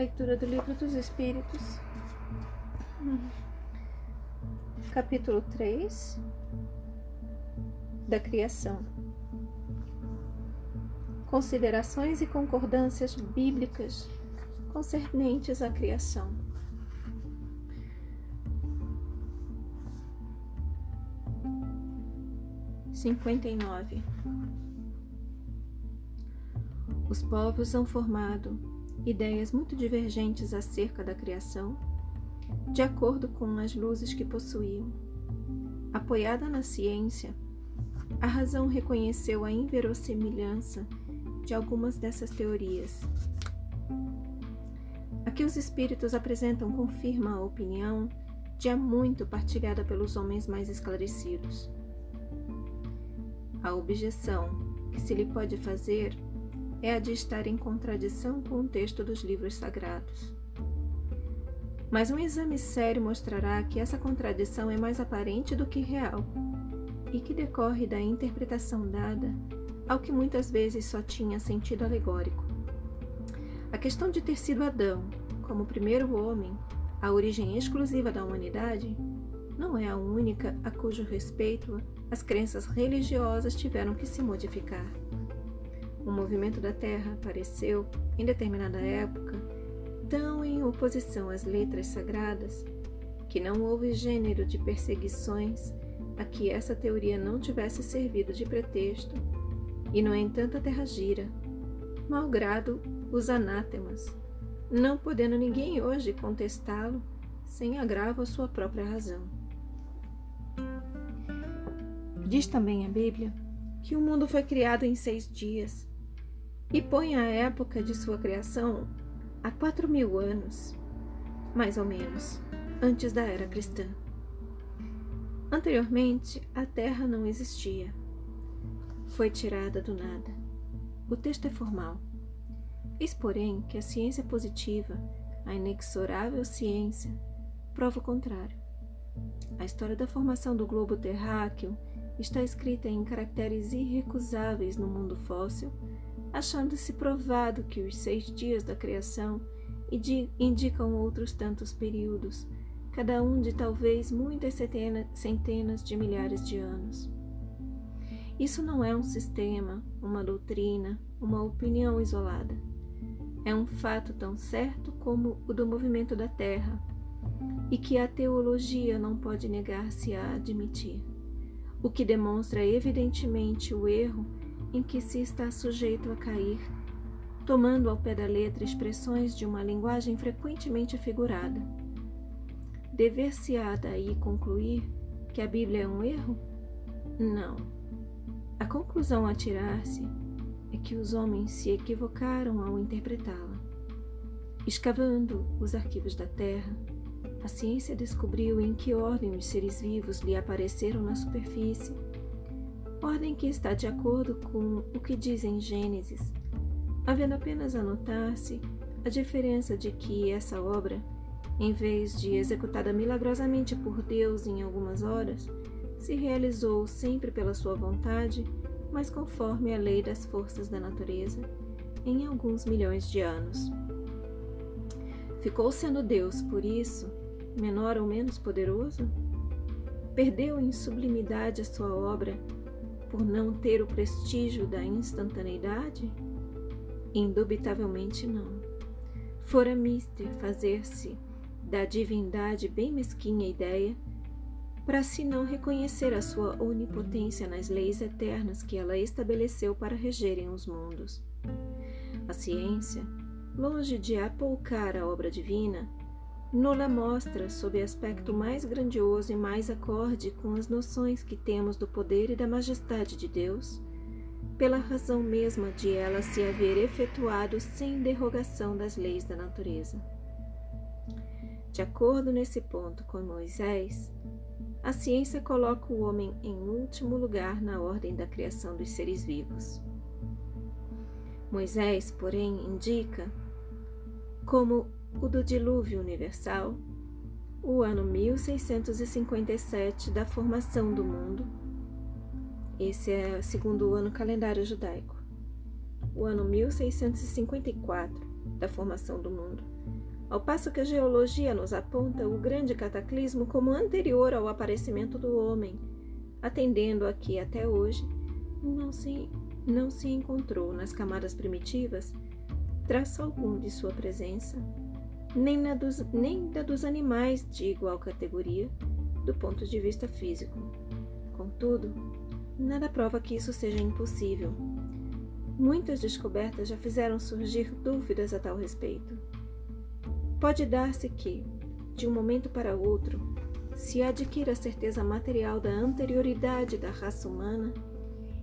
Leitura do Livro dos Espíritos, capítulo 3 da Criação. Considerações e concordâncias bíblicas concernentes à criação. Cinquenta e nove. Os povos são formado ideias muito divergentes acerca da criação, de acordo com as luzes que possuíam. Apoiada na ciência, a razão reconheceu a inverossimilhança de algumas dessas teorias. A que os espíritos apresentam confirma a opinião de há muito partilhada pelos homens mais esclarecidos. A objeção que se lhe pode fazer é a de estar em contradição com o texto dos livros sagrados. Mas um exame sério mostrará que essa contradição é mais aparente do que real e que decorre da interpretação dada ao que muitas vezes só tinha sentido alegórico. A questão de ter sido Adão, como primeiro homem, a origem exclusiva da humanidade, não é a única a cujo respeito as crenças religiosas tiveram que se modificar. O movimento da Terra apareceu, em determinada época, tão em oposição às letras sagradas que não houve gênero de perseguições a que essa teoria não tivesse servido de pretexto, e no entanto a Terra gira, malgrado os anátemas, não podendo ninguém hoje contestá-lo sem agravo à sua própria razão. Diz também a Bíblia que o mundo foi criado em seis dias e põe a época de sua criação a quatro mil anos, mais ou menos, antes da era cristã. Anteriormente, a Terra não existia. Foi tirada do nada. O texto é formal. Eis, porém, que a ciência positiva, a inexorável ciência, prova o contrário. A história da formação do globo terráqueo está escrita em caracteres irrecusáveis no mundo fóssil achando-se provado que os seis dias da criação indicam outros tantos períodos, cada um de talvez muitas centenas de milhares de anos. Isso não é um sistema, uma doutrina, uma opinião isolada. É um fato tão certo como o do movimento da Terra, e que a teologia não pode negar-se a admitir, o que demonstra evidentemente o erro em que se está sujeito a cair, tomando ao pé da letra expressões de uma linguagem frequentemente figurada. Dever-se-á daí concluir que a Bíblia é um erro? Não. A conclusão a tirar-se é que os homens se equivocaram ao interpretá-la. Escavando os arquivos da Terra, a ciência descobriu em que ordem os seres vivos lhe apareceram na superfície ordem que está de acordo com o que diz em Gênesis, havendo apenas a notar-se a diferença de que essa obra, em vez de executada milagrosamente por Deus em algumas horas, se realizou sempre pela sua vontade, mas conforme a lei das forças da natureza, em alguns milhões de anos. Ficou sendo Deus, por isso, menor ou menos poderoso? Perdeu em sublimidade a sua obra por não ter o prestígio da instantaneidade? Indubitavelmente não. Fora mister fazer-se da divindade bem mesquinha ideia, para se não reconhecer a sua onipotência nas leis eternas que ela estabeleceu para regerem os mundos. A ciência, longe de apoucar a obra divina, Nola mostra sob aspecto mais grandioso e mais acorde com as noções que temos do poder e da majestade de Deus, pela razão mesma de ela se haver efetuado sem derrogação das leis da natureza. De acordo nesse ponto com Moisés, a ciência coloca o homem em último lugar na ordem da criação dos seres vivos. Moisés, porém, indica como o do dilúvio universal, o ano 1657 da formação do mundo. Esse é segundo o ano calendário judaico. O ano 1654 da formação do mundo ao passo que a geologia nos aponta o grande cataclismo como anterior ao aparecimento do homem, atendendo a que até hoje não se, não se encontrou nas camadas primitivas traço algum de sua presença, nem, na dos, nem da dos animais de igual categoria do ponto de vista físico. Contudo, nada prova que isso seja impossível. Muitas descobertas já fizeram surgir dúvidas a tal respeito. Pode dar-se que, de um momento para outro, se adquira a certeza material da anterioridade da raça humana,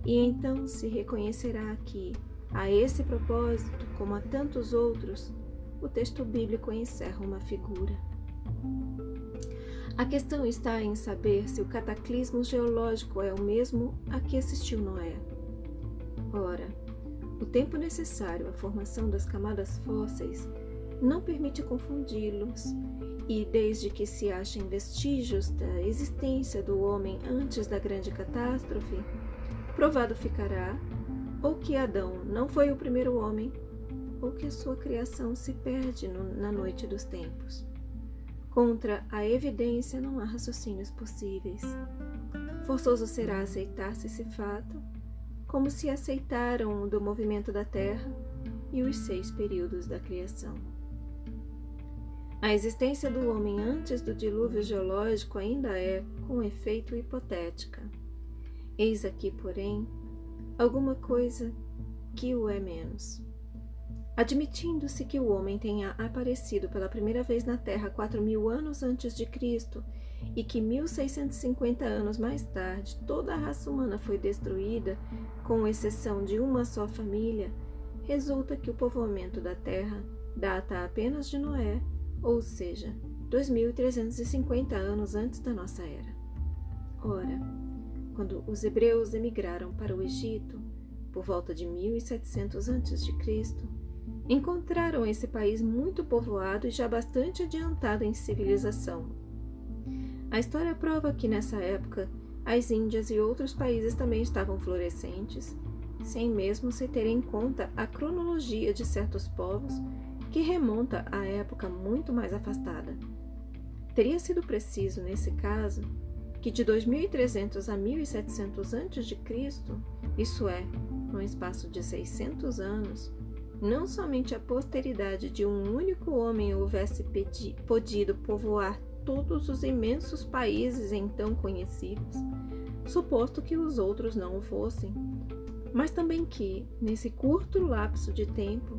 e então se reconhecerá que, a esse propósito, como a tantos outros, o texto bíblico encerra uma figura. A questão está em saber se o cataclismo geológico é o mesmo a que assistiu Noé. Ora, o tempo necessário à formação das camadas fósseis não permite confundi-los, e desde que se achem vestígios da existência do homem antes da grande catástrofe, provado ficará ou que Adão não foi o primeiro homem, ou que a sua criação se perde no, na noite dos tempos. Contra a evidência não há raciocínios possíveis. Forçoso será aceitar-se esse fato, como se aceitaram o do movimento da Terra e os seis períodos da criação. A existência do homem antes do dilúvio geológico ainda é, com efeito, hipotética. Eis aqui, porém, alguma coisa que o é menos. Admitindo-se que o homem tenha aparecido pela primeira vez na Terra quatro mil anos antes de Cristo e que 1650 anos mais tarde toda a raça humana foi destruída, com exceção de uma só família, resulta que o povoamento da Terra data apenas de Noé, ou seja, 2350 anos antes da nossa era. Ora, quando os hebreus emigraram para o Egito, por volta de 1700 a.C., encontraram esse país muito povoado e já bastante adiantado em civilização. A história prova que nessa época as Índias e outros países também estavam florescentes, sem mesmo se ter em conta a cronologia de certos povos que remonta a época muito mais afastada. Teria sido preciso, nesse caso, que de 2300 a 1700 a.C., isso é, num espaço de 600 anos, não somente a posteridade de um único homem houvesse podido povoar todos os imensos países então conhecidos, suposto que os outros não o fossem, mas também que, nesse curto lapso de tempo,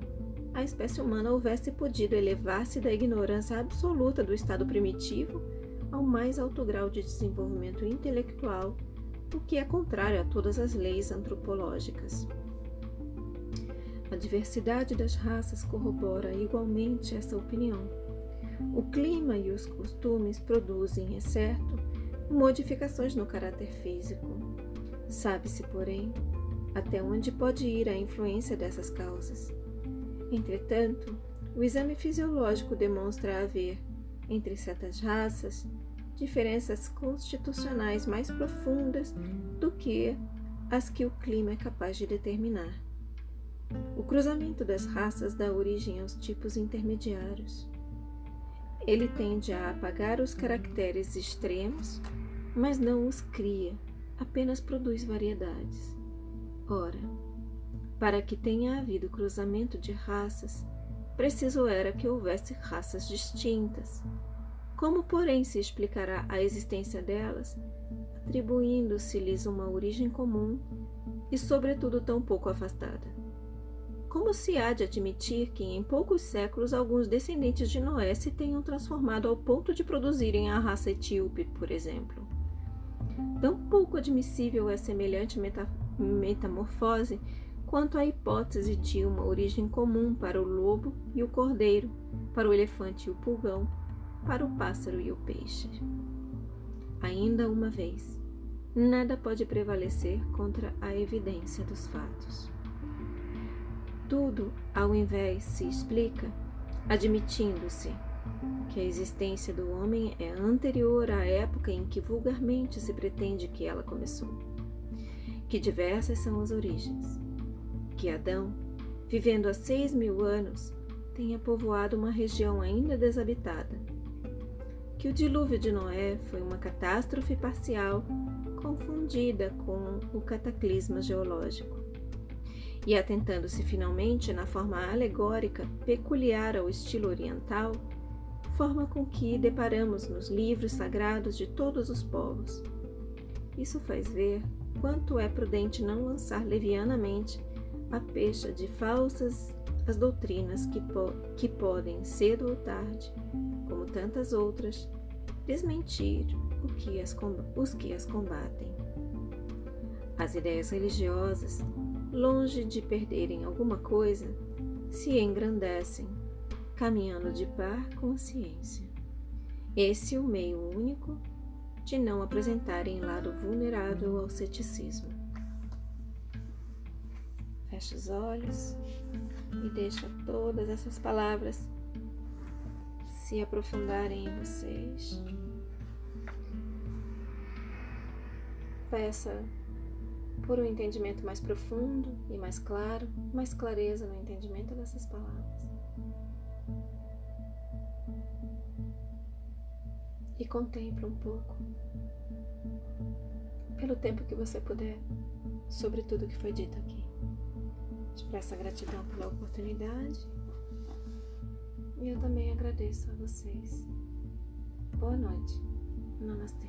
a espécie humana houvesse podido elevar-se da ignorância absoluta do estado primitivo ao mais alto grau de desenvolvimento intelectual, o que é contrário a todas as leis antropológicas. A diversidade das raças corrobora igualmente essa opinião. O clima e os costumes produzem, é certo, modificações no caráter físico. Sabe-se, porém, até onde pode ir a influência dessas causas. Entretanto, o exame fisiológico demonstra haver, entre certas raças, diferenças constitucionais mais profundas do que as que o clima é capaz de determinar. O cruzamento das raças dá origem aos tipos intermediários. Ele tende a apagar os caracteres extremos, mas não os cria, apenas produz variedades. Ora, para que tenha havido cruzamento de raças, preciso era que houvesse raças distintas, como, porém, se explicará a existência delas, atribuindo-se-lhes uma origem comum e, sobretudo, tão pouco afastada? Como se há de admitir que em poucos séculos alguns descendentes de Noé se tenham transformado ao ponto de produzirem a raça etíope, por exemplo? Tão pouco admissível é semelhante meta metamorfose quanto a hipótese de uma origem comum para o lobo e o cordeiro, para o elefante e o pulgão, para o pássaro e o peixe. Ainda uma vez, nada pode prevalecer contra a evidência dos fatos. Tudo, ao invés, se explica admitindo-se que a existência do homem é anterior à época em que vulgarmente se pretende que ela começou, que diversas são as origens, que Adão, vivendo há seis mil anos, tenha povoado uma região ainda desabitada. Que o dilúvio de Noé foi uma catástrofe parcial confundida com o cataclisma geológico. E atentando-se finalmente na forma alegórica peculiar ao estilo oriental, forma com que deparamos nos livros sagrados de todos os povos. Isso faz ver quanto é prudente não lançar levianamente a pecha de falsas as doutrinas que, po que podem, cedo ou tarde, como tantas outras, desmentir que as, os que as combatem. As ideias religiosas, longe de perderem alguma coisa, se engrandecem, caminhando de par com a ciência. Esse é o meio único de não apresentarem lado vulnerável ao ceticismo. Feche os olhos e deixa todas essas palavras se aprofundarem em vocês. Peça por um entendimento mais profundo e mais claro, mais clareza no entendimento dessas palavras. E contemple um pouco, pelo tempo que você puder, sobre tudo que foi dito aqui. Expressa gratidão pela oportunidade. E eu também agradeço a vocês. Boa noite. Namastê.